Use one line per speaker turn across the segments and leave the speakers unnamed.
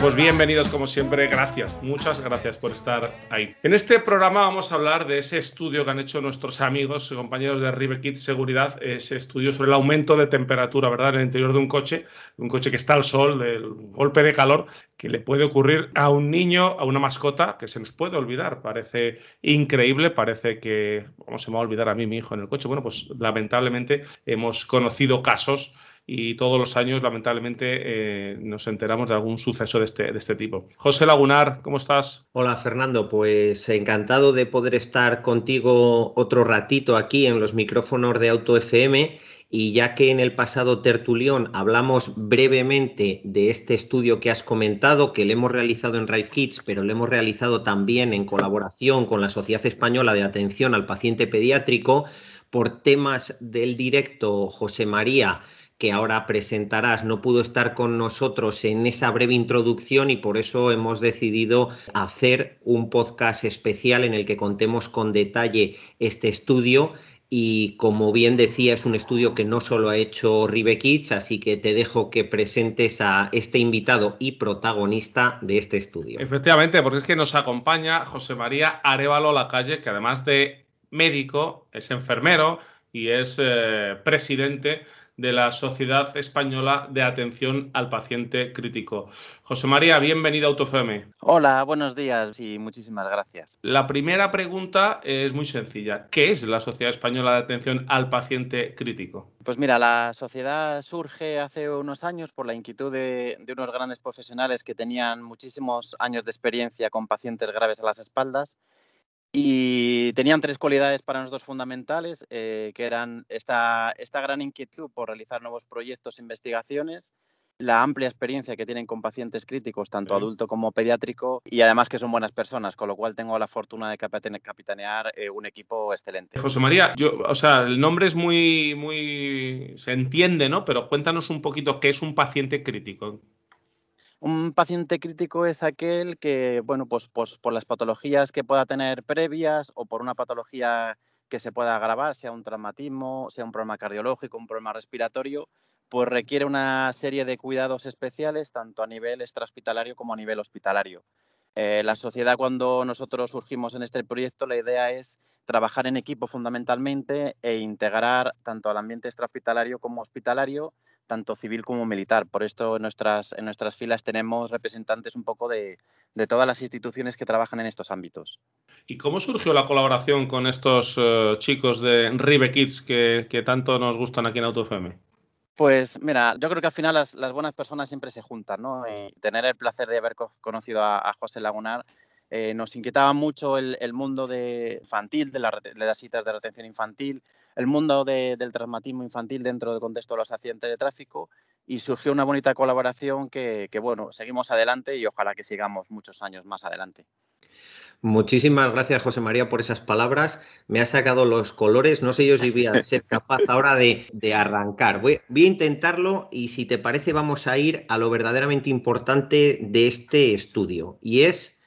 Pues bienvenidos como siempre, gracias, muchas gracias por estar ahí. En este programa vamos a hablar de ese estudio que han hecho nuestros amigos y compañeros de Riverkit Seguridad, ese estudio sobre el aumento de temperatura, ¿verdad?, en el interior de un coche, un coche que está al sol, del golpe de calor que le puede ocurrir a un niño, a una mascota, que se nos puede olvidar, parece increíble, parece que, ¿cómo se me va a olvidar a mí mi hijo en el coche? Bueno, pues lamentablemente hemos conocido casos y todos los años, lamentablemente, eh, nos enteramos de algún suceso de este, de este tipo. José Lagunar, ¿cómo estás?
Hola, Fernando. Pues encantado de poder estar contigo otro ratito aquí en los micrófonos de Auto FM. Y ya que en el pasado tertulión hablamos brevemente de este estudio que has comentado, que le hemos realizado en Rive Kids, pero lo hemos realizado también en colaboración con la Sociedad Española de Atención al Paciente Pediátrico, por temas del directo, José María que ahora presentarás, no pudo estar con nosotros en esa breve introducción y por eso hemos decidido hacer un podcast especial en el que contemos con detalle este estudio. Y como bien decía, es un estudio que no solo ha hecho Ribe Kids, así que te dejo que presentes a este invitado y protagonista de este estudio.
Efectivamente, porque es que nos acompaña José María Arevalo Lacalle, que además de médico, es enfermero y es eh, presidente de la Sociedad Española de Atención al Paciente Crítico. José María, bienvenido a Autofeme.
Hola, buenos días y muchísimas gracias.
La primera pregunta es muy sencilla. ¿Qué es la Sociedad Española de Atención al Paciente Crítico?
Pues mira, la sociedad surge hace unos años por la inquietud de, de unos grandes profesionales que tenían muchísimos años de experiencia con pacientes graves a las espaldas y tenían tres cualidades para nosotros fundamentales, eh, que eran esta, esta gran inquietud por realizar nuevos proyectos e investigaciones, la amplia experiencia que tienen con pacientes críticos, tanto adulto como pediátrico, y además que son buenas personas, con lo cual tengo la fortuna de capitanear eh, un equipo excelente.
José María, yo, o sea, el nombre es muy, muy, se entiende, ¿no? Pero cuéntanos un poquito qué es un paciente crítico.
Un paciente crítico es aquel que, bueno, pues, pues, por las patologías que pueda tener previas o por una patología que se pueda agravar, sea un traumatismo, sea un problema cardiológico, un problema respiratorio, pues requiere una serie de cuidados especiales, tanto a nivel extrahospitalario como a nivel hospitalario. Eh, la sociedad, cuando nosotros surgimos en este proyecto, la idea es trabajar en equipo fundamentalmente e integrar tanto al ambiente extrahospitalario como hospitalario tanto civil como militar. Por esto en nuestras, en nuestras filas tenemos representantes un poco de, todas las instituciones que trabajan en estos ámbitos.
¿Y cómo surgió la colaboración con estos eh, chicos de Rive Kids que, tanto nos gustan aquí en AutoFM?
Pues mira, yo creo que al final las, buenas personas siempre se juntan, ¿no? Y tener el placer de haber conocido a José Lagunar eh, nos inquietaba mucho el, mundo de infantil, de, las citas de retención infantil, el mundo del traumatismo infantil dentro del contexto de los accidentes de tráfico y surgió una bonita colaboración que, bueno, seguimos adelante y ojalá que sigamos muchos años más adelante.
Muchísimas gracias, José María, por esas palabras. Me ha sacado los colores. No sé yo si voy a ser capaz ahora de, arrancar. voy, a intentarlo y si te parece vamos a ir a lo verdaderamente importante de este estudio y es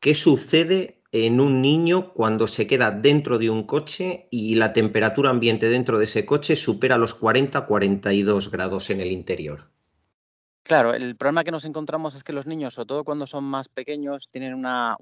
¿Qué sucede en un niño cuando se queda dentro de un coche y la temperatura ambiente dentro de ese coche supera los 40-42 grados en el interior?
Claro, el problema que nos encontramos es que los niños, sobre todo cuando son más pequeños, tienen una,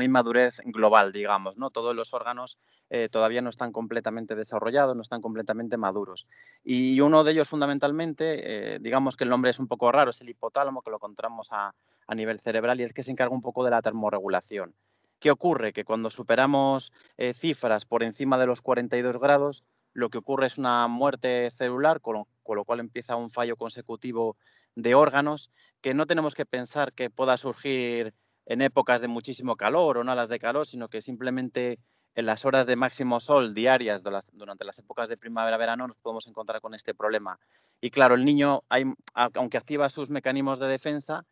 inmadurez global, digamos, ¿no? Todos los órganos eh, todavía no están completamente desarrollados, no están completamente maduros. Y uno de ellos, fundamentalmente, eh, digamos que el nombre es un poco raro, es el hipotálamo, que lo encontramos a, nivel cerebral y es que se encarga un poco de la termorregulación. ¿Qué ocurre? Que cuando superamos eh, cifras por encima de los 42 grados, lo que ocurre es una muerte celular, con lo cual empieza un fallo consecutivo de órganos que no tenemos que pensar que pueda surgir en épocas de muchísimo calor o en alas de calor, sino que simplemente en las horas de máximo sol diarias durante las épocas de primavera-verano nos podemos encontrar con este problema. Y claro, el niño, aunque activa sus mecanismos de defensa,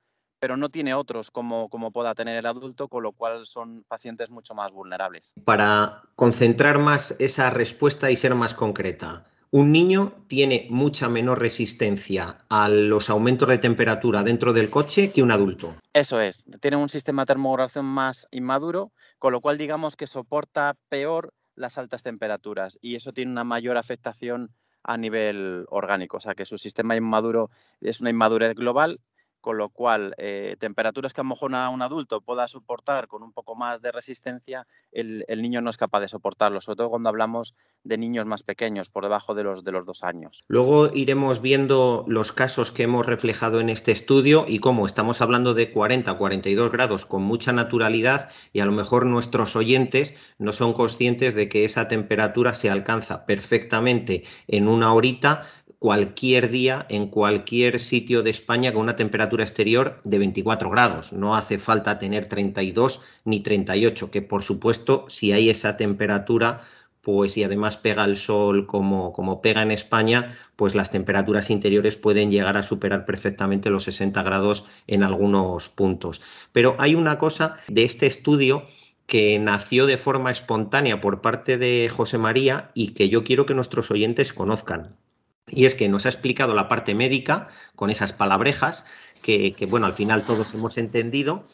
pero no tiene otros como, como pueda tener el adulto, con lo cual son pacientes mucho más vulnerables.
Para concentrar más esa respuesta y ser más concreta, un niño tiene mucha menor resistencia a los aumentos de temperatura dentro del coche que un adulto.
Eso es, tiene un sistema de termorregulación más inmaduro, con lo cual digamos que soporta peor las altas temperaturas y eso tiene una mayor afectación a nivel orgánico, o sea que su sistema inmaduro es una inmadurez global con lo cual eh, temperaturas que a lo mejor un adulto pueda soportar con un poco más de resistencia, el, niño no es capaz de soportarlo, sobre todo cuando hablamos de niños más pequeños, por debajo de los, de los dos años.
Luego iremos viendo los casos que hemos reflejado en este estudio y cómo estamos hablando de 40, 42 grados con mucha naturalidad y a lo mejor nuestros oyentes no son conscientes de que esa temperatura se alcanza perfectamente en una horita cualquier día en cualquier sitio de España con una temperatura exterior de 24 grados. No hace falta tener 32 ni 38, que por supuesto si hay esa temperatura, pues y además pega el sol como, como pega en España, pues las temperaturas interiores pueden llegar a superar perfectamente los 60 grados en algunos puntos. Pero hay una cosa de este estudio que nació de forma espontánea por parte de José María y que yo quiero que nuestros oyentes conozcan. Y es que nos ha explicado la parte médica con esas palabrejas que, bueno, al final todos hemos entendido,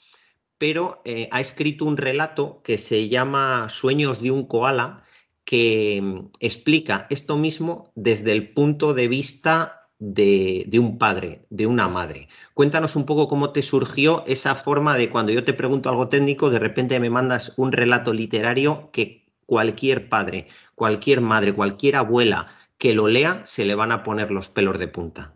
pero eh, ha escrito un relato que se llama Sueños de un koala, que mm, explica esto mismo desde el punto de vista de, de, un padre, de una madre. Cuéntanos un poco cómo te surgió esa forma de cuando yo te pregunto algo técnico, de repente me mandas un relato literario que cualquier padre, cualquier madre, cualquier abuela, que lo lea se le van a poner los pelos de punta.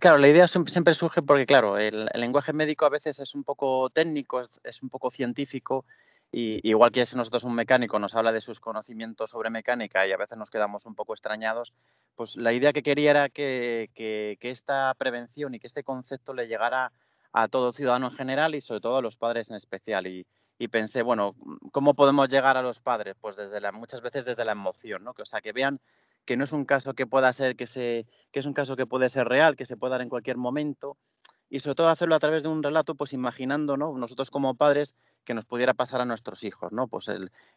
Claro, la idea siempre, surge porque, claro, el, lenguaje médico a veces es un poco técnico, es, un poco científico, y igual que si nosotros un mecánico nos habla de sus conocimientos sobre mecánica y a veces nos quedamos un poco extrañados, pues la idea que quería era que, esta prevención y que este concepto le llegara a todo ciudadano en general y sobre todo a los padres en especial. Y, pensé, bueno, ¿cómo podemos llegar a los padres? Pues desde la, muchas veces desde la emoción, ¿no? Que, o sea, que vean que no es un caso que pueda ser, que, se, que es un caso que puede ser real, que se puede dar en cualquier momento, y sobre todo hacerlo a través de un relato, pues imaginando, ¿no? Nosotros como padres que nos pudiera pasar a nuestros hijos, ¿no? Pues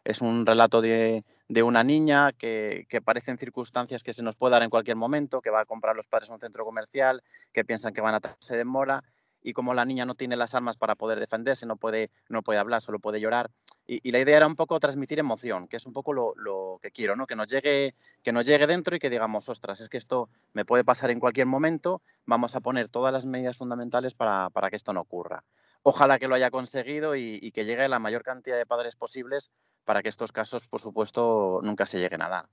es un relato de, de una niña que, que parecen circunstancias que se nos puede dar en cualquier momento, que va a comprar los padres en un centro comercial, que piensan que van a se demora y como la niña no tiene las armas para poder defenderse, no puede, no puede hablar, solo puede llorar. Y, la idea era un poco transmitir emoción, que es un poco lo, que quiero, ¿no? Que nos, llegue, que nos llegue dentro y que digamos, ostras, es que esto me puede pasar en cualquier momento, vamos a poner todas las medidas fundamentales para, que esto no ocurra. Ojalá que lo haya conseguido y, que llegue la mayor cantidad de padres posibles para que estos casos, por supuesto, nunca se lleguen a dar.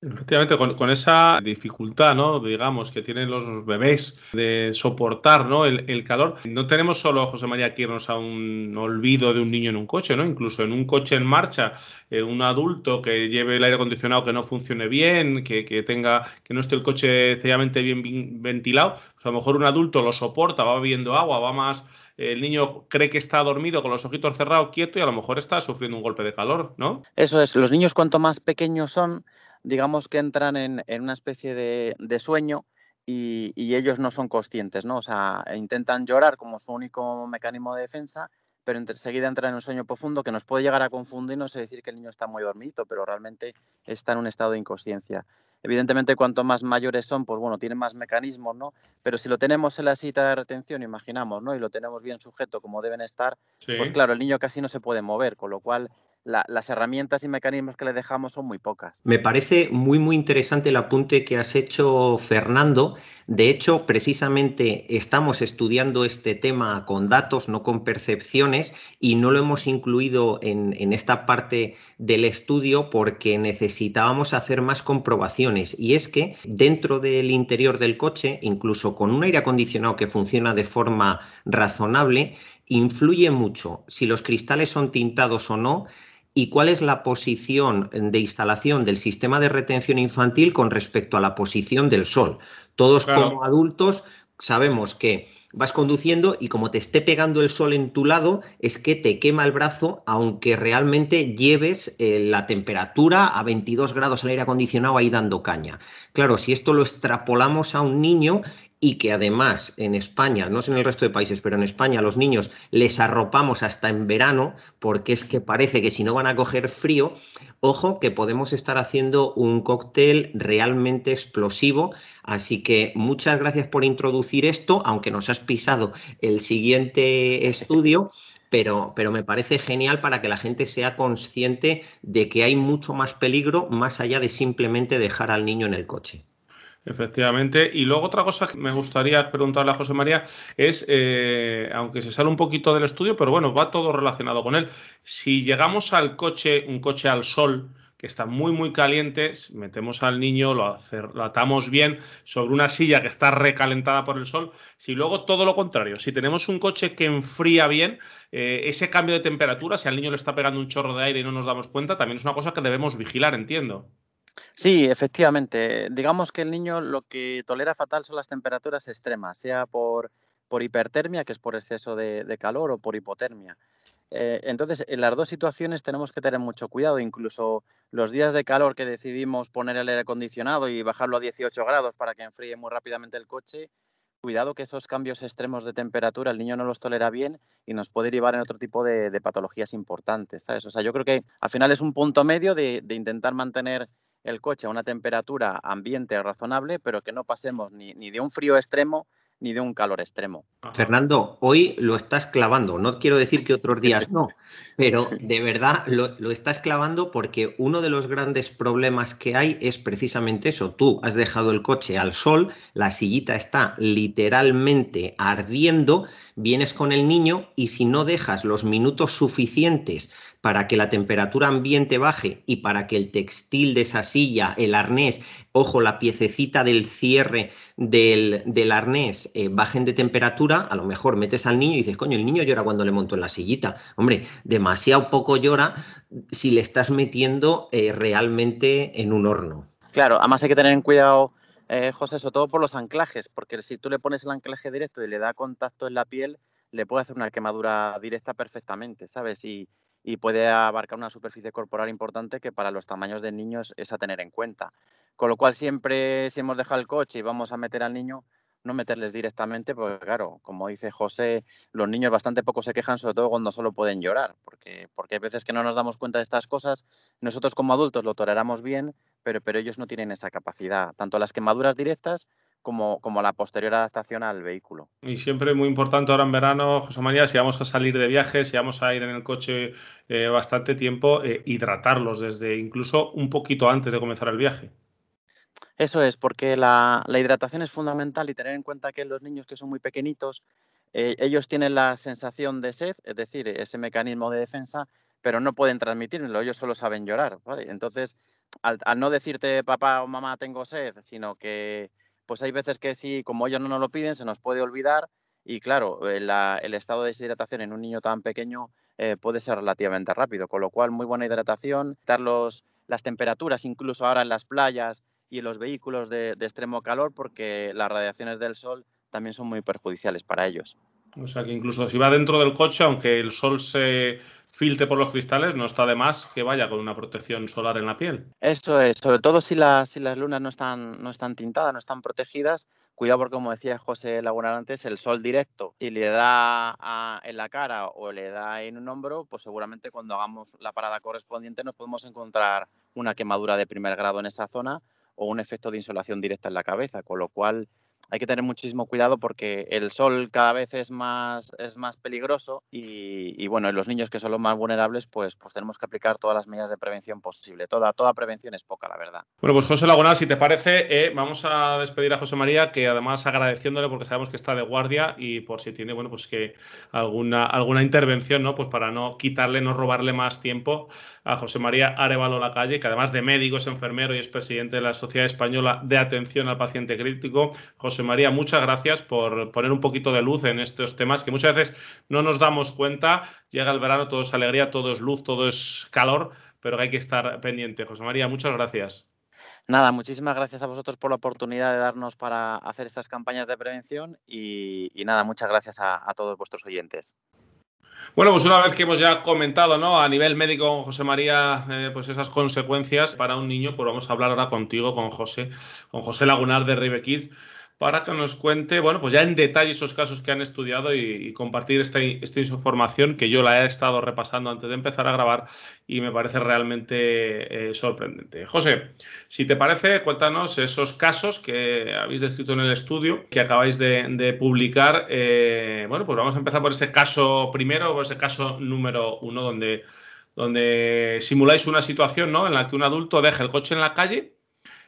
Efectivamente, con, esa dificultad, ¿no? Digamos, que tienen los bebés de soportar, ¿no? El, calor. No tenemos solo, José María, que irnos a un olvido de un niño en un coche, ¿no? Incluso en un coche en marcha, eh, un adulto que lleve el aire acondicionado que no funcione bien, que, tenga, que no esté el coche sencillamente bien, ventilado, pues a lo mejor un adulto lo soporta, va bebiendo agua, va más el niño cree que está dormido con los ojitos cerrados, quieto, y a lo mejor está sufriendo un golpe de calor, ¿no?
Eso es, los niños cuanto más pequeños son, digamos que entran en, una especie de, sueño y, ellos no son conscientes, ¿no? O sea, intentan llorar como su único mecanismo de defensa, pero enseguida entran en un sueño profundo que nos puede llegar a confundirnos y decir que el niño está muy dormido, pero realmente está en un estado de inconsciencia. Evidentemente, cuanto más mayores son, pues bueno, tienen más mecanismos, ¿no? Pero si lo tenemos en la cita de retención, imaginamos, ¿no? Y lo tenemos bien sujeto como deben estar, pues claro, el niño casi no se puede mover, con lo cual las herramientas y mecanismos que le dejamos son muy pocas.
Me parece muy, muy interesante el apunte que has hecho, Fernando. De hecho, precisamente estamos estudiando este tema con datos, no con percepciones, y no lo hemos incluido en, en esta parte del estudio porque necesitábamos hacer más comprobaciones. Y es que dentro del interior del coche, incluso con un aire acondicionado que funciona de forma razonable, influye mucho si los cristales son tintados o no y cuál es la posición de instalación del sistema de retención infantil con respecto a la posición del sol. Todos como adultos sabemos que vas conduciendo y como te esté pegando el sol en tu lado, es que te quema el brazo, aunque realmente lleves eh, la temperatura a 22 grados al aire acondicionado ahí dando caña. Claro, si esto lo extrapolamos a un niño y que además en España, no sé en el resto de países, pero en España los niños les arropamos hasta en verano porque es que parece que si no van a coger frío, ojo que podemos estar haciendo un cóctel realmente explosivo. Así que muchas gracias por introducir esto, aunque nos has pisado el siguiente estudio. Pero, pero, me parece genial para que la gente sea consciente de que hay mucho más peligro más allá de simplemente dejar al niño en el coche.
Efectivamente. Y luego otra cosa que me gustaría preguntarle a José María es, eh, aunque se sale un poquito del estudio, pero bueno, va todo relacionado con él. Si llegamos al coche, un coche al sol, que está muy, muy caliente, metemos al niño, lo, atamos bien sobre una silla que está recalentada por el sol. Si luego todo lo contrario, si tenemos un coche que enfría bien, eh, ese cambio de temperatura, si al niño le está pegando un chorro de aire y no nos damos cuenta, también es una cosa que debemos vigilar, entiendo.
Sí, efectivamente. Digamos que el niño lo que tolera fatal son las temperaturas extremas, sea por, por hipertermia, que es por exceso de, calor, o por hipotermia. Eh, entonces, en las dos situaciones tenemos que tener mucho cuidado. Incluso los días de calor que decidimos poner el aire acondicionado y bajarlo a 18 grados para que enfríe muy rápidamente el coche, cuidado que esos cambios extremos de temperatura el niño no los tolera bien y nos puede llevar en otro tipo de, patologías importantes. ¿sabes? O sea, yo creo que al final es un punto medio de intentar mantener el coche a una temperatura ambiente razonable, pero que no pasemos ni, ni de un frío extremo ni de un calor extremo.
Fernando, hoy lo estás clavando. No quiero decir que otros días no, pero de verdad lo, lo, estás clavando porque uno de los grandes problemas que hay es precisamente eso. Tú has dejado el coche al sol, la sillita está literalmente ardiendo, vienes con el niño y si no dejas los minutos suficientes para que la temperatura ambiente baje y para que el textil de esa silla, el arnés, ojo, la piececita del cierre del, arnés eh, bajen de temperatura, a lo mejor metes al niño y dices, coño, el niño llora cuando le monto en la sillita. Hombre, demasiado poco llora si le estás metiendo eh, realmente en un horno.
Claro, además hay que tener en cuidado, eh, José, sobre todo por los anclajes, porque si tú le pones el anclaje directo y le da contacto en la piel, le puede hacer una quemadura directa perfectamente, ¿sabes? Y, y puede abarcar una superficie corporal importante que para los tamaños de niños es a tener en cuenta. Con lo cual siempre si hemos dejado el coche y vamos a meter al niño, no meterles directamente, porque claro, como dice José, los niños bastante poco se quejan, sobre todo cuando solo pueden llorar, porque, porque hay veces que no nos damos cuenta de estas cosas, nosotros como adultos lo toleramos bien, pero, pero ellos no tienen esa capacidad, tanto las quemaduras directas como, como la posterior adaptación al vehículo.
Y siempre muy importante ahora en verano, José María, si vamos a salir de viaje, si vamos a ir en el coche eh, bastante tiempo, eh, hidratarlos desde incluso un poquito antes de comenzar el viaje.
Eso es, porque la, hidratación es fundamental y tener en cuenta que los niños que son muy pequeñitos, eh, ellos tienen la sensación de sed, es decir, ese mecanismo de defensa, pero no pueden transmitirlo, ellos solo saben llorar. Entonces, al, no decirte papá o mamá tengo sed, sino que pues hay veces que sí, como ellos no nos lo piden, se nos puede olvidar y claro, eh, el estado de deshidratación en un niño tan pequeño eh, puede ser relativamente rápido, con lo cual muy buena hidratación, dar las temperaturas incluso ahora en las playas y en los vehículos de extremo calor porque las radiaciones del sol también son muy perjudiciales para ellos.
O sea que incluso si va dentro del coche, aunque el sol se filtre por los cristales, no está de más que vaya con una protección solar en la piel.
Eso es, sobre todo si las, si las lunas no están, no están tintadas, no están protegidas, cuidado porque como decía José Laguna antes, el sol directo, si le da en la cara o le da en un hombro, pues seguramente cuando hagamos la parada correspondiente nos podemos encontrar una quemadura de primer grado en esa zona o un efecto de insolación directa en la cabeza, con lo cual hay que tener muchísimo cuidado porque el sol cada vez es más, es más peligroso y, bueno, en los niños que son los más vulnerables, pues, pues tenemos que aplicar todas las medidas de prevención posible. Toda, toda prevención es poca, la verdad.
Bueno, pues José Lagunal, si te parece, eh, vamos a despedir a José María, que además agradeciéndole porque sabemos que está de guardia y por si tiene, bueno, pues que alguna, alguna intervención, ¿no? Pues para no quitarle, no robarle más tiempo a José María Arevalo La Calle, que además de médico es enfermero y es presidente de la Sociedad Española de Atención al Paciente Crítico. José María, muchas gracias por poner un poquito de luz en estos temas que muchas veces no nos damos cuenta. Llega el verano, todo es alegría, todo es luz, todo es calor, pero hay que estar pendiente. José María, muchas gracias.
Nada, muchísimas gracias a vosotros por la oportunidad de darnos para hacer estas campañas de prevención y, nada, muchas gracias a todos vuestros oyentes.
Bueno, pues una vez que hemos ya comentado, ¿no? A nivel médico, José María, eh, pues esas consecuencias para un niño, pues vamos a hablar ahora contigo, con José, con José Lagunar de Ribequiz, para que nos cuente, bueno, pues ya en detalle esos casos que han estudiado y, compartir esta, esta, información que yo la he estado repasando antes de empezar a grabar y me parece realmente eh, sorprendente. José, si te parece, cuéntanos esos casos que habéis descrito en el estudio que acabáis de, publicar. Eh, bueno, pues vamos a empezar por ese caso primero, por ese caso número uno, donde, donde simuláis una situación ¿no? en la que un adulto deja el coche en la calle,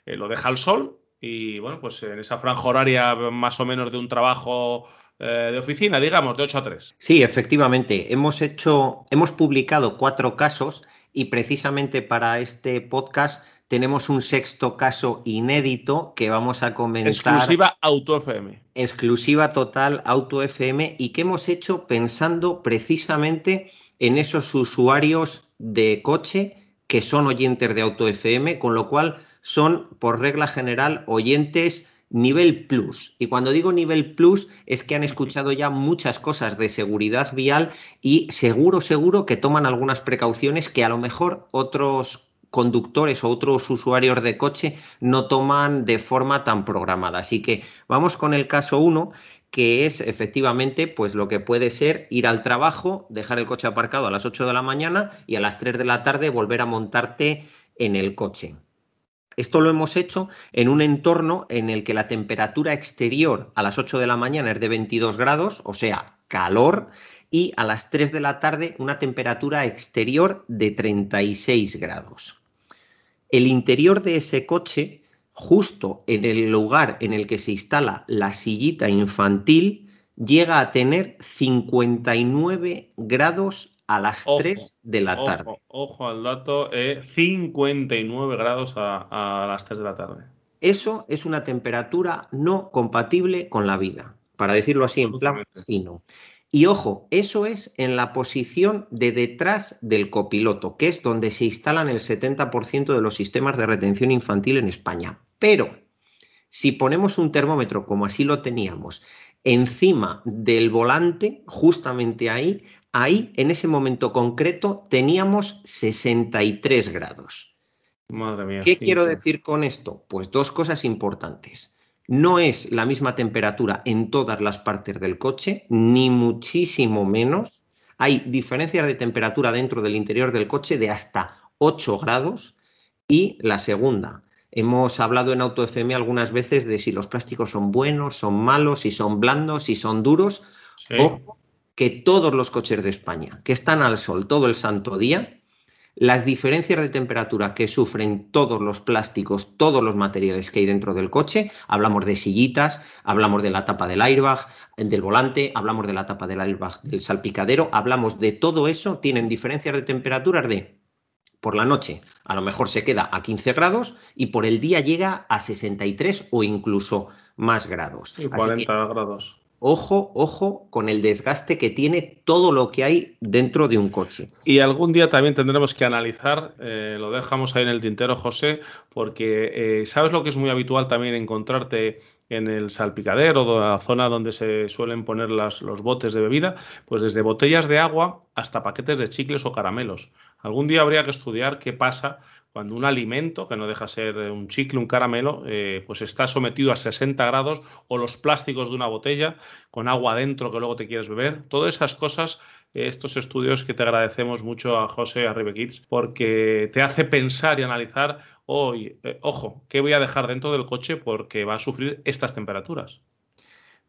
eh, lo deja al sol y bueno, pues en esa franja horaria más o menos de un trabajo eh, de oficina, digamos, de 8 a 3.
Sí, efectivamente. Hemos hecho, hemos publicado cuatro casos y precisamente para este podcast tenemos un sexto caso inédito que vamos a comentar.
Exclusiva Auto FM.
Exclusiva total Auto FM y que hemos hecho pensando precisamente en esos usuarios de coche que son oyentes de Auto FM, con lo cual son, por regla general, oyentes nivel plus. Y cuando digo nivel plus es que han escuchado ya muchas cosas de seguridad vial y seguro, seguro que toman algunas precauciones que a lo mejor otros conductores o otros usuarios de coche no toman de forma tan programada. Así que vamos con el caso 1, que es efectivamente pues lo que puede ser ir al trabajo, dejar el coche aparcado a las 8 de la mañana y a las 3 de la tarde volver a montarte en el coche. Esto lo hemos hecho en un entorno en el que la temperatura exterior a las 8 de la mañana es de 22 grados, o sea, calor, y a las 3 de la tarde una temperatura exterior de 36 grados. El interior de ese coche, justo en el lugar en el que se instala la sillita infantil, llega a tener 59 grados a las 3 de la tarde.
Ojo, al dato, 59 grados a, las 3 de la tarde.
Eso es una temperatura no compatible con la vida, para decirlo así en plan fino. Y ojo, eso es en la posición de detrás del copiloto, que es donde se instalan el 70% de los sistemas de retención infantil en España. Pero si ponemos un termómetro como así lo teníamos encima del volante, justamente ahí, ahí, en ese momento concreto, teníamos 63 grados.
Madre mía.
¿Qué quiero decir con esto? Pues dos cosas importantes. No es la misma temperatura en todas las partes del coche, ni muchísimo menos. Hay diferencias de temperatura dentro del interior del coche de hasta 8 grados. Y la segunda, hemos hablado en AutoFM algunas veces de si los plásticos son buenos, son malos, si son blandos, si son duros. Ojo, que todos los coches de España, que están al sol todo el santo día, las diferencias de temperatura que sufren todos los plásticos, todos los materiales que hay dentro del coche, hablamos de sillitas, hablamos de la tapa del airbag, del volante, hablamos de la tapa del airbag del salpicadero, hablamos de todo eso, tienen diferencias de temperaturas de por la noche a lo mejor se queda a 15 grados y por el día llega a 63 o incluso más grados.
Y 40 grados
ojo, ojo con el desgaste que tiene todo lo que hay dentro de un coche.
Y algún día también tendremos que analizar, eh, lo dejamos ahí en el tintero, José, porque eh, sabes lo que es muy habitual también encontrarte en el salpicadero, la zona donde se suelen poner las, los botes de bebida, pues desde botellas de agua hasta paquetes de chicles o caramelos. Algún día habría que estudiar qué pasa cuando un alimento, que no deja ser un chicle, un caramelo, eh, pues está sometido a 60 grados o los plásticos de una botella con agua adentro que luego te quieres beber. Todas esas cosas, eh, estos estudios que te agradecemos mucho a José, a porque te hace pensar y analizar, hoy, eh, ojo, ¿qué voy a dejar dentro del coche porque va a sufrir estas temperaturas?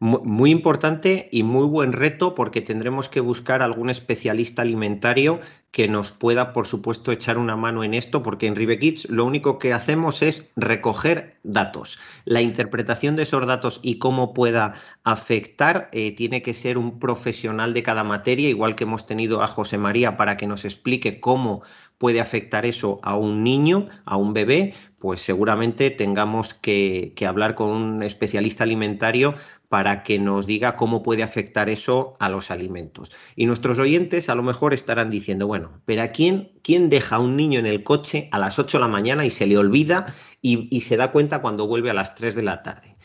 Muy importante y muy buen reto porque tendremos que buscar algún especialista alimentario que nos pueda, por supuesto, echar una mano en esto, porque en Ribekids lo único que hacemos es recoger datos. La interpretación de esos datos y cómo pueda afectar eh, tiene que ser un profesional de cada materia, igual que hemos tenido a José María para que nos explique cómo puede afectar eso a un niño, a un bebé, pues seguramente tengamos que, que hablar con un especialista alimentario para que nos diga cómo puede afectar eso a los alimentos. Y nuestros oyentes a lo mejor estarán diciendo, bueno, pero ¿a quién, quién deja a un niño en el coche a las 8 de la mañana y se le olvida y, y se da cuenta cuando vuelve a las 3 de la tarde?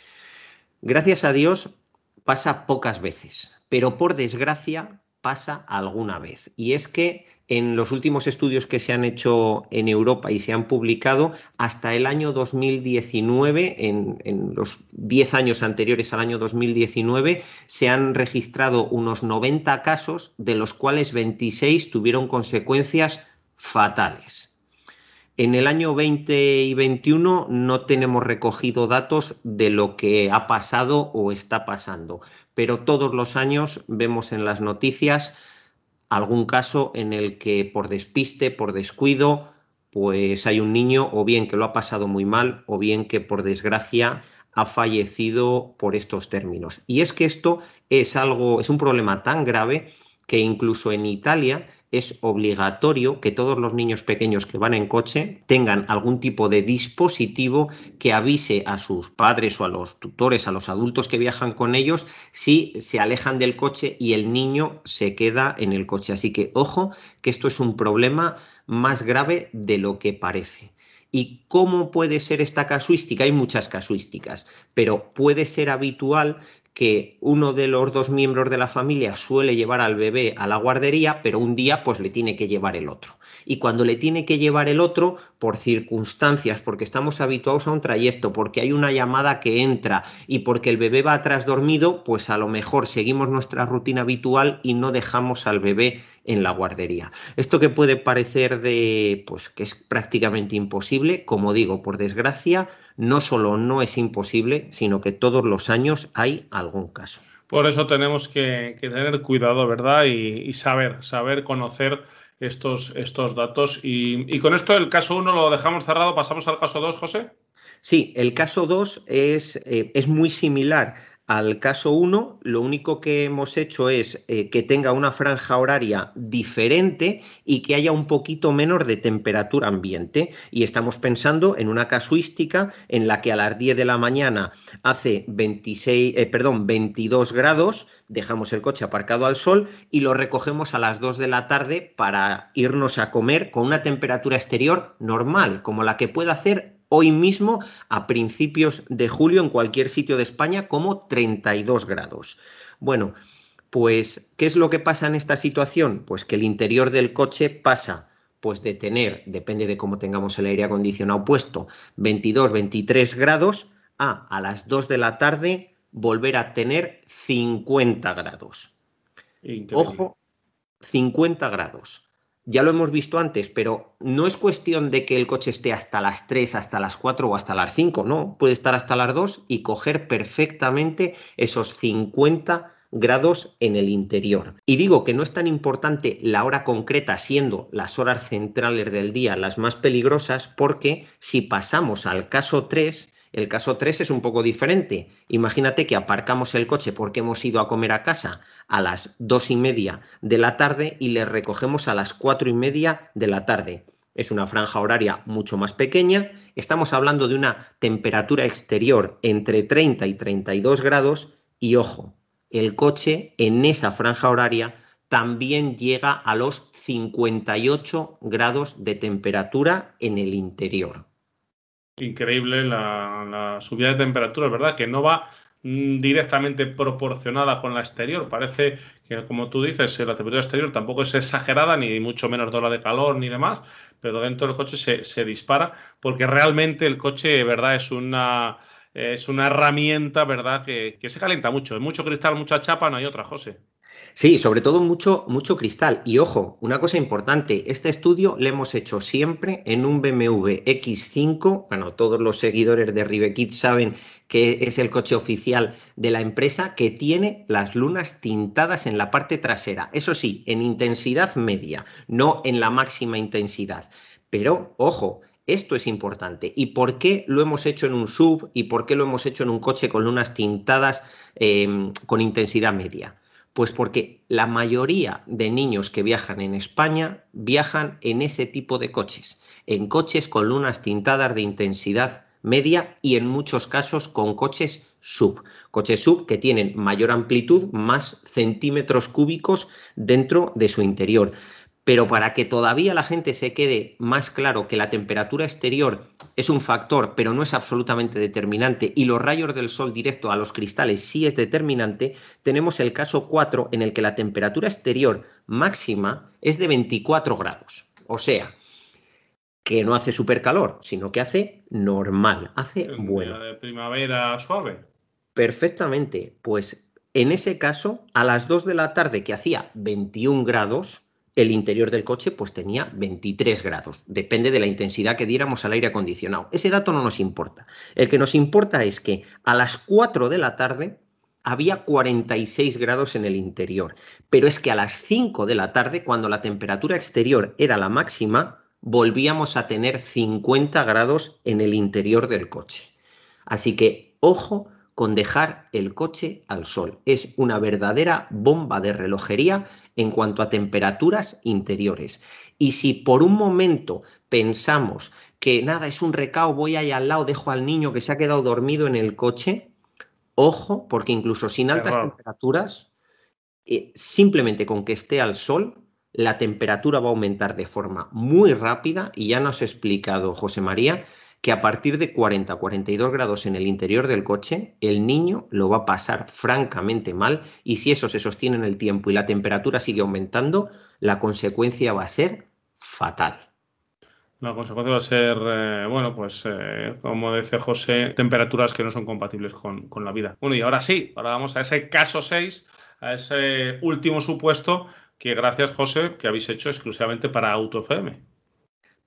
Gracias a Dios pasa pocas veces, pero por desgracia pasa alguna vez. Y es que en los últimos estudios que se han hecho en Europa y se han publicado, hasta el año 2019, en, los 10 años anteriores al año 2019, se han registrado unos 90 casos, de los cuales 26 tuvieron consecuencias fatales. En el año 20 y 21 no tenemos recogido datos de lo que ha pasado o está pasando, pero todos los años vemos en las noticias algún caso en el que por despiste, por descuido, pues hay un niño o bien que lo ha pasado muy mal o bien que por desgracia ha fallecido por estos términos. Y es que esto es algo, es un problema tan grave que incluso en Italia es obligatorio que todos los niños pequeños que van en coche tengan algún tipo de dispositivo que avise a sus padres o a los tutores, a los adultos que viajan con ellos, si se alejan del coche y el niño se queda en el coche. Así que ojo, que esto es un problema más grave de lo que parece. ¿Y cómo puede ser esta casuística? Hay muchas casuísticas, pero puede ser habitual que uno de los dos miembros de la familia suele llevar al bebé a la guardería, pero un día pues le tiene que llevar el otro. Y cuando le tiene que llevar el otro, por circunstancias, porque estamos habituados a un trayecto, porque hay una llamada que entra y porque el bebé va atrás dormido, pues a lo mejor seguimos nuestra rutina habitual y no dejamos al bebé en la guardería. Esto que puede parecer de pues que es prácticamente imposible, como digo, por desgracia, no solo no es imposible, sino que todos los años hay algún caso.
Por eso tenemos que, tener cuidado, ¿verdad? Y, saber, saber conocer estos, estos datos. Y, con esto el caso 1 lo dejamos cerrado, pasamos al caso 2, José.
Sí, el caso 2 es, eh, es muy similar al caso 1, lo único que hemos hecho es eh, que tenga una franja horaria diferente y que haya un poquito menos de temperatura ambiente. Y estamos pensando en una casuística en la que a las 10 de la mañana hace 26, eh, perdón, 22 grados, dejamos el coche aparcado al sol y lo recogemos a las 2 de la tarde para irnos a comer con una temperatura exterior normal, como la que puede hacer hoy mismo a principios de julio en cualquier sitio de España como 32 grados. Bueno, pues, ¿qué es lo que pasa en esta situación? Pues que el interior del coche pasa pues de tener, depende de cómo tengamos el aire acondicionado puesto, 22, 23 grados, a a las 2 de la tarde volver a tener 50 grados. Ojo, 50 grados ya lo hemos visto antes, pero no es cuestión de que el coche esté hasta las 3, hasta las 4 o hasta las 5, no, puede estar hasta las 2 y coger perfectamente esos 50 grados en el interior. Y digo que no es tan importante la hora concreta, siendo las horas centrales del día las más peligrosas, porque si pasamos al caso 3, el caso 3 es un poco diferente. Imagínate que aparcamos el coche porque hemos ido a comer a casa a las dos y media de la tarde y le recogemos a las cuatro y media de la tarde. Es una franja horaria mucho más pequeña. Estamos hablando de una temperatura exterior entre 30 y 32 grados y ojo, el coche en esa franja horaria también llega a los 58 grados de temperatura en el interior
increíble la, subida de temperatura, ¿verdad? Que no va, mm, directamente proporcionada con la exterior. Parece que, como tú dices, la temperatura exterior tampoco es exagerada, ni mucho menos de ola de calor ni demás, pero dentro del coche se, dispara porque realmente el coche, ¿verdad? Es una, es una herramienta, ¿verdad? Que, que se calienta mucho. Mucho cristal, mucha chapa, no hay otra, José.
Sí, sobre todo mucho, mucho cristal. Y ojo, una cosa importante, este estudio lo hemos hecho siempre en un BMW X5. Bueno, todos los seguidores de Rivekit saben que es el coche oficial de la empresa que tiene las lunas tintadas en la parte trasera. Eso sí, en intensidad media, no en la máxima intensidad. Pero, ojo, esto es importante. ¿Y por qué lo hemos hecho en un sub y por qué lo hemos hecho en un coche con lunas tintadas eh, con intensidad media? Pues porque la mayoría de niños que viajan en España viajan en ese tipo de coches, en coches con lunas tintadas de intensidad media y en muchos casos con coches sub. Coches sub que tienen mayor amplitud, más centímetros cúbicos dentro de su interior. Pero para que todavía la gente se quede más claro que la temperatura exterior es un factor, pero no es absolutamente determinante, y los rayos del sol directo a los cristales sí es determinante, tenemos el caso 4 en el que la temperatura exterior máxima es de 24 grados. O sea, que no hace super calor, sino que hace normal, hace bueno.
de primavera suave.
Perfectamente. Pues en ese caso, a las 2 de la tarde que hacía 21 grados, el interior del coche pues tenía 23 grados. Depende de la intensidad que diéramos al aire acondicionado. Ese dato no nos importa. El que nos importa es que a las 4 de la tarde había 46 grados en el interior. Pero es que a las 5 de la tarde, cuando la temperatura exterior era la máxima, volvíamos a tener 50 grados en el interior del coche. Así que ojo con dejar el coche al sol. Es una verdadera bomba de relojería en cuanto a temperaturas interiores. Y si por un momento pensamos que nada, es un recao, voy ahí al lado, dejo al niño que se ha quedado dormido en el coche, ojo, porque incluso sin altas temperaturas, eh, simplemente con que esté al sol, la temperatura va a aumentar de forma muy rápida y ya nos ha explicado José María que a partir de 40 42 grados en el interior del coche, el niño lo va a pasar francamente mal y si eso se sostiene en el tiempo y la temperatura sigue aumentando, la consecuencia va a ser fatal.
La consecuencia va a ser, eh, bueno, pues eh, como dice José, temperaturas que no son compatibles con, la vida. Bueno, y ahora sí, ahora vamos a ese caso 6, a ese último supuesto que gracias José, que habéis hecho exclusivamente para AutoFM.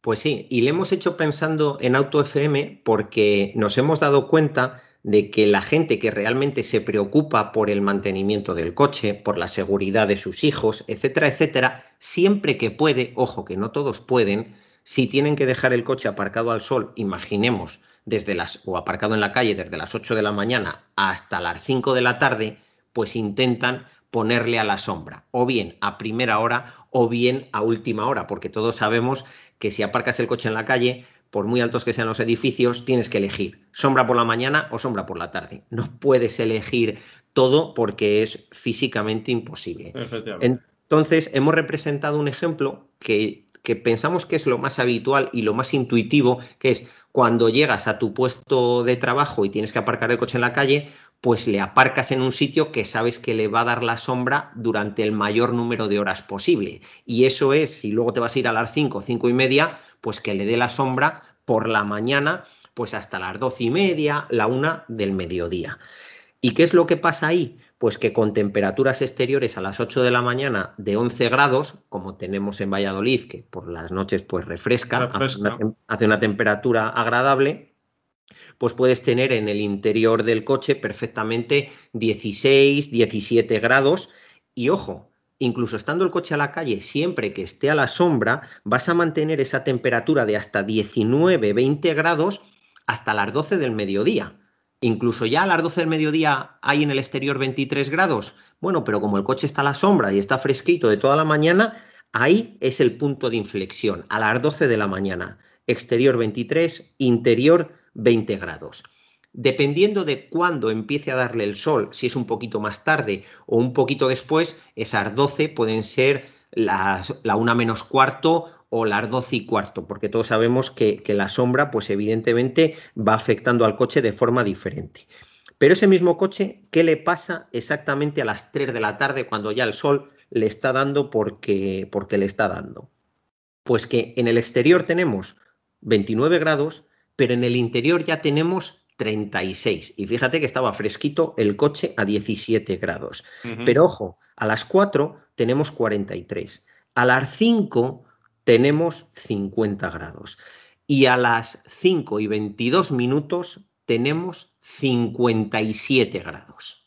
Pues sí, y le hemos hecho pensando en Auto FM porque nos hemos dado cuenta de que la gente que realmente se preocupa por el mantenimiento del coche, por la seguridad de sus hijos, etcétera, etcétera, siempre que puede, ojo que no todos pueden, si tienen que dejar el coche aparcado al sol, imaginemos, desde las o aparcado en la calle desde las 8 de la mañana hasta las 5 de la tarde, pues intentan ponerle a la sombra, o bien a primera hora o bien a última hora, porque todos sabemos que si aparcas el coche en la calle, por muy altos que sean los edificios, tienes que elegir sombra por la mañana o sombra por la tarde. No puedes elegir todo porque es físicamente imposible. Entonces, hemos representado un ejemplo que, que pensamos que es lo más habitual y lo más intuitivo, que es cuando llegas a tu puesto de trabajo y tienes que aparcar el coche en la calle, pues le aparcas en un sitio que sabes que le va a dar la sombra durante el mayor número de horas posible. Y eso es, si luego te vas a ir a las 5, 5 y media, pues que le dé la sombra por la mañana, pues hasta las 12 y media, la una del mediodía. ¿Y qué es lo que pasa ahí? Pues que con temperaturas exteriores a las 8 de la mañana de 11 grados, como tenemos en Valladolid, que por las noches pues refresca, hace una temperatura agradable, pues puedes tener en el interior del coche perfectamente 16, 17 grados y ojo, incluso estando el coche a la calle, siempre que esté a la sombra, vas a mantener esa temperatura de hasta 19, 20 grados hasta las 12 del mediodía. Incluso ya a las 12 del mediodía hay en el exterior 23 grados. Bueno, pero como el coche está a la sombra y está fresquito de toda la mañana, ahí es el punto de inflexión, a las 12 de la mañana. Exterior 23, interior 20 grados. Dependiendo de cuándo empiece a darle el sol, si es un poquito más tarde o un poquito después, esas 12 pueden ser la una menos cuarto o las 12 y cuarto, porque todos sabemos que, que la sombra, pues evidentemente va afectando al coche de forma diferente. Pero ese mismo coche, ¿qué le pasa exactamente a las 3 de la tarde cuando ya el sol le está dando porque, porque le está dando? Pues que en el exterior tenemos 29 grados, pero en el interior ya tenemos 36. Y fíjate que estaba fresquito el coche a 17 grados. Pero ojo, a las 4 tenemos 43. A las 5 tenemos 50 grados. Y a las 5 y 22 minutos tenemos 57 grados.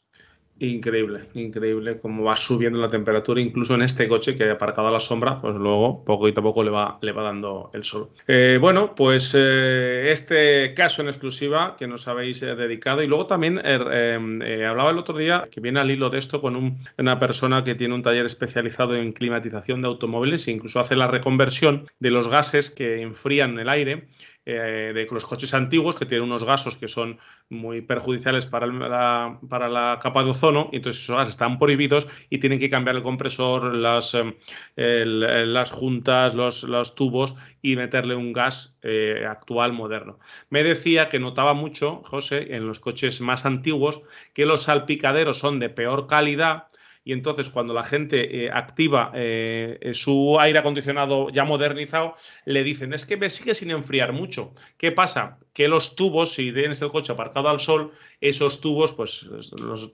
Increíble, increíble cómo va subiendo la temperatura, incluso en este coche que aparcado a la sombra, pues luego poquito a poco le va, le va dando el sol. Eh, bueno, pues eh, este caso en exclusiva que nos habéis eh, dedicado y luego también hablaba el otro día que viene al hilo de esto con una persona que tiene un taller especializado en climatización de automóviles e incluso hace la reconversión de los gases que enfrían el aire eh, de los coches antiguos que tienen unos gasos que son muy perjudiciales para, la, para la capa de ozono, y entonces esos gases están prohibidos y tienen que cambiar el compresor, las, em, las juntas, los, los, tubos y meterle un gas eh, actual moderno. Me decía que notaba mucho, José, en los coches más antiguos, que los salpicaderos son de peor calidad y entonces cuando la gente eh, activa eh, su aire acondicionado ya modernizado, le dicen, es que me sigue sin enfriar mucho. ¿Qué pasa? Que los tubos, si tienes el coche aparcado al sol, esos tubos, pues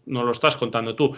no lo estás contando tú,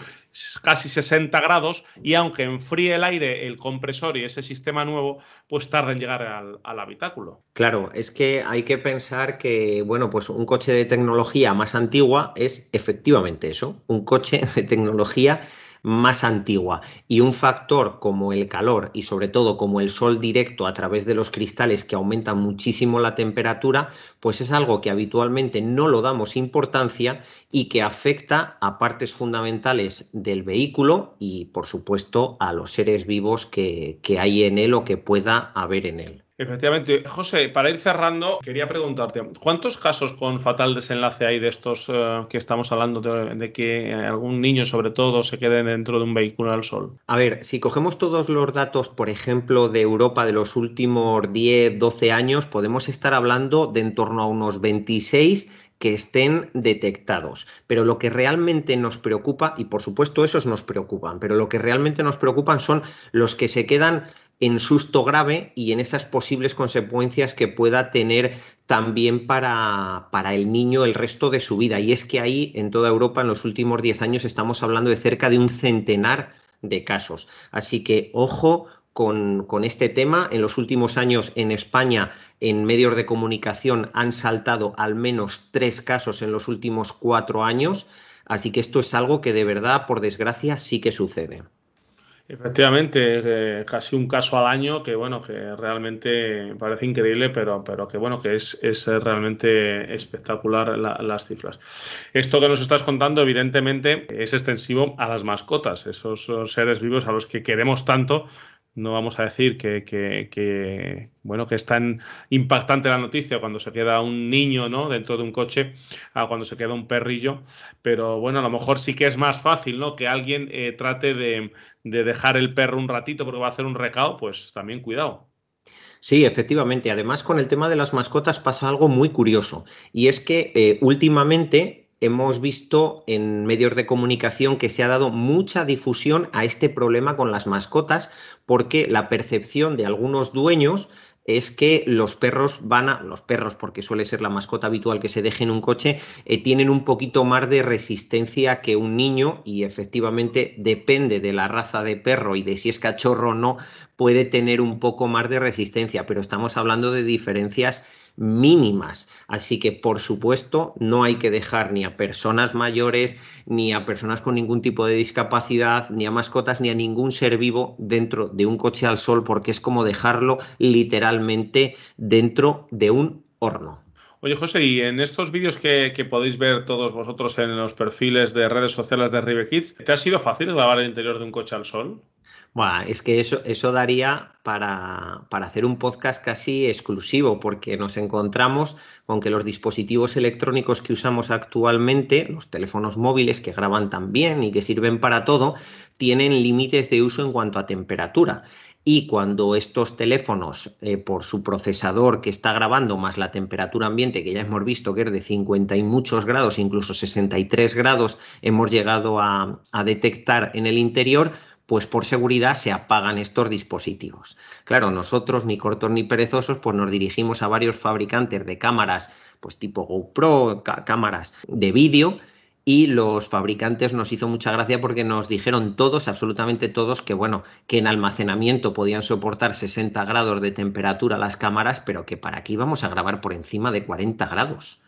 casi 60 grados y aunque enfríe el aire, el compresor y ese sistema nuevo, pues tarda en llegar al habitáculo.
Claro, es que hay que pensar que, bueno, pues un coche de tecnología más antigua es efectivamente eso, un coche de tecnología más antigua y un factor como el calor y sobre todo como el sol directo a través de los cristales que aumentan muchísimo la temperatura, pues es algo que habitualmente no lo damos importancia y que afecta a partes fundamentales del vehículo y por supuesto a los seres vivos que, que hay en él o que pueda haber en él.
Efectivamente. José, para ir cerrando, quería preguntarte, ¿cuántos casos con fatal desenlace hay de estos eh, que estamos hablando, de, que algún niño sobre todo se quede dentro de un vehículo al sol?
A ver, si cogemos todos los datos, por ejemplo, de Europa de los últimos 10, 12 años, podemos estar hablando de en torno a unos 26 que estén detectados. Pero lo que realmente nos preocupa, y por supuesto esos nos preocupan, pero lo que realmente nos preocupan son los que se quedan en susto grave y en esas posibles consecuencias que pueda tener también para, para, el niño el resto de su vida. Y es que ahí, en toda Europa, en los últimos 10 años, estamos hablando de cerca de un centenar de casos. Así que ojo con, con este tema. En los últimos años en España, en medios de comunicación, han saltado al menos tres casos en los últimos cuatro años. Así que esto es algo que de verdad, por desgracia, sí que sucede.
Efectivamente, eh, casi un caso al año que bueno, que realmente parece increíble, pero, pero que bueno, que es, es realmente espectacular las cifras. Esto que nos estás contando, evidentemente, es extensivo a las mascotas, esos seres vivos a los que queremos tanto, no vamos a decir que, bueno que es tan impactante la noticia cuando se queda un niño ¿no? dentro de un coche a cuando se queda un perrillo pero bueno a lo mejor sí que es más fácil ¿no? que alguien eh, trate de, dejar el perro un ratito porque va a hacer un recao pues también cuidado
Sí, efectivamente. Además, con el tema de las mascotas pasa algo muy curioso. Y es que eh, últimamente hemos visto en medios de comunicación que se ha dado mucha difusión a este problema con las mascotas porque la percepción de algunos dueños es que los perros van a, los perros, porque suele ser la mascota habitual que se deje en un coche, eh, tienen un poquito más de resistencia que un niño y efectivamente depende de la raza de perro y de si es cachorro o no, puede tener un poco más de resistencia, pero estamos hablando de diferencias mínimas. Así que, por supuesto, no hay que dejar ni a personas mayores, ni a personas con ningún tipo de discapacidad, ni a mascotas, ni a ningún ser vivo dentro de un coche al sol, porque es como dejarlo literalmente dentro de un horno.
Oye, José, y en estos vídeos que, podéis ver todos vosotros en los perfiles de redes sociales de Rive Kids, ¿te ha sido fácil grabar el interior de un coche al sol?
Bueno, es que eso, eso daría para, para, hacer un podcast casi exclusivo, porque nos encontramos con que los dispositivos electrónicos que usamos actualmente, los teléfonos móviles que graban también y que sirven para todo, tienen límites de uso en cuanto a temperatura. y cuando estos teléfonos, eh, por su procesador que está grabando, más la temperatura ambiente, que ya hemos visto que es de 50 y muchos grados, incluso 63 grados, hemos llegado a, a detectar en el interior, pues por seguridad se apagan estos dispositivos. Claro, nosotros, ni cortos ni perezosos, pues nos dirigimos a varios fabricantes de cámaras, pues tipo GoPro, cámaras de vídeo, y los fabricantes nos hizo mucha gracia porque nos dijeron todos, absolutamente todos, que bueno, que en almacenamiento podían soportar 60 grados de temperatura las cámaras, pero que para qué íbamos a grabar por encima de 40 grados.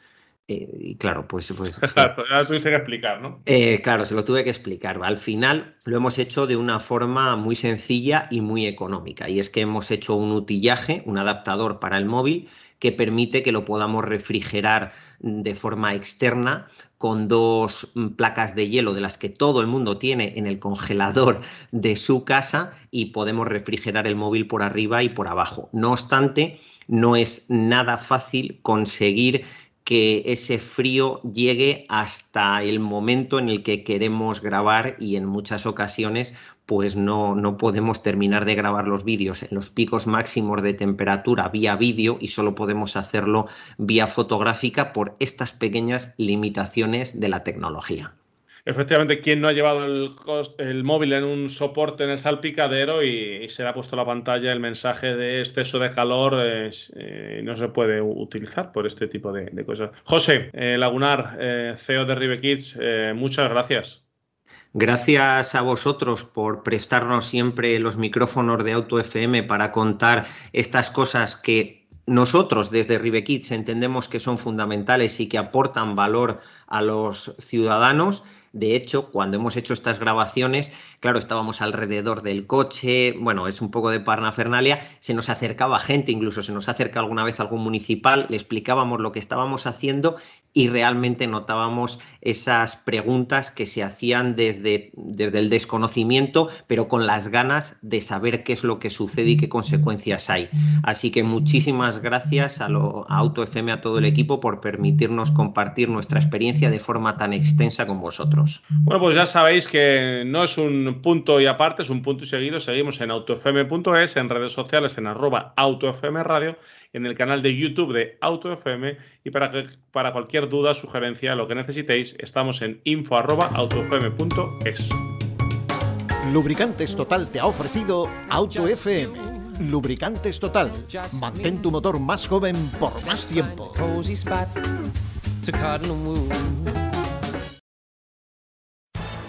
Eh, y claro, pues... pues
claro, tuviste que explicar, ¿no?
Eh, claro, se lo tuve que explicar. Al final lo hemos hecho de una forma muy sencilla y muy económica. Y es que hemos hecho un utillaje, un adaptador para el móvil, que permite que lo podamos refrigerar de forma externa con dos mm, placas de hielo de las que todo el mundo tiene en el congelador de su casa y podemos refrigerar el móvil por arriba y por abajo. No obstante, no es nada fácil conseguir que ese frío llegue hasta el momento en el que queremos grabar y en muchas ocasiones pues no, no podemos terminar de grabar los vídeos en los picos máximos de temperatura vía vídeo y solo podemos hacerlo vía fotográfica por estas pequeñas limitaciones de la tecnología.
Efectivamente, ¿quién no ha llevado el, móvil en un soporte en el salpicadero y, se le ha puesto la pantalla el mensaje de exceso de calor? Eh, no se puede utilizar por este tipo de, cosas. José eh, Lagunar, eh, CEO de Rive Kids, muchas gracias.
Gracias a vosotros por prestarnos siempre los micrófonos de Auto FM para contar estas cosas que nosotros desde Rive Kids entendemos que son fundamentales y que aportan valor a los ciudadanos de hecho, cuando hemos hecho estas grabaciones, claro, estábamos alrededor del coche, bueno, es un poco de parnafernalia, se nos acercaba gente, incluso se nos acerca alguna vez algún municipal, le explicábamos lo que estábamos haciendo y realmente notábamos esas preguntas que se hacían desde, desde el desconocimiento, pero con las ganas de saber qué es lo que sucede y qué consecuencias hay. Así que muchísimas gracias a, lo, a Auto FM, a todo el equipo, por permitirnos compartir nuestra experiencia de forma tan extensa con vosotros.
Bueno, pues ya sabéis que no es un punto y aparte, es un punto y seguido. Seguimos en autofm.es, en redes sociales, en arroba autofm radio en el canal de YouTube de AutoFM y para, que, para cualquier duda, sugerencia, lo que necesitéis, estamos en info.autofm.es.
Lubricantes Total te ha ofrecido AutoFM. Lubricantes Total. Mantén tu motor más joven por más tiempo.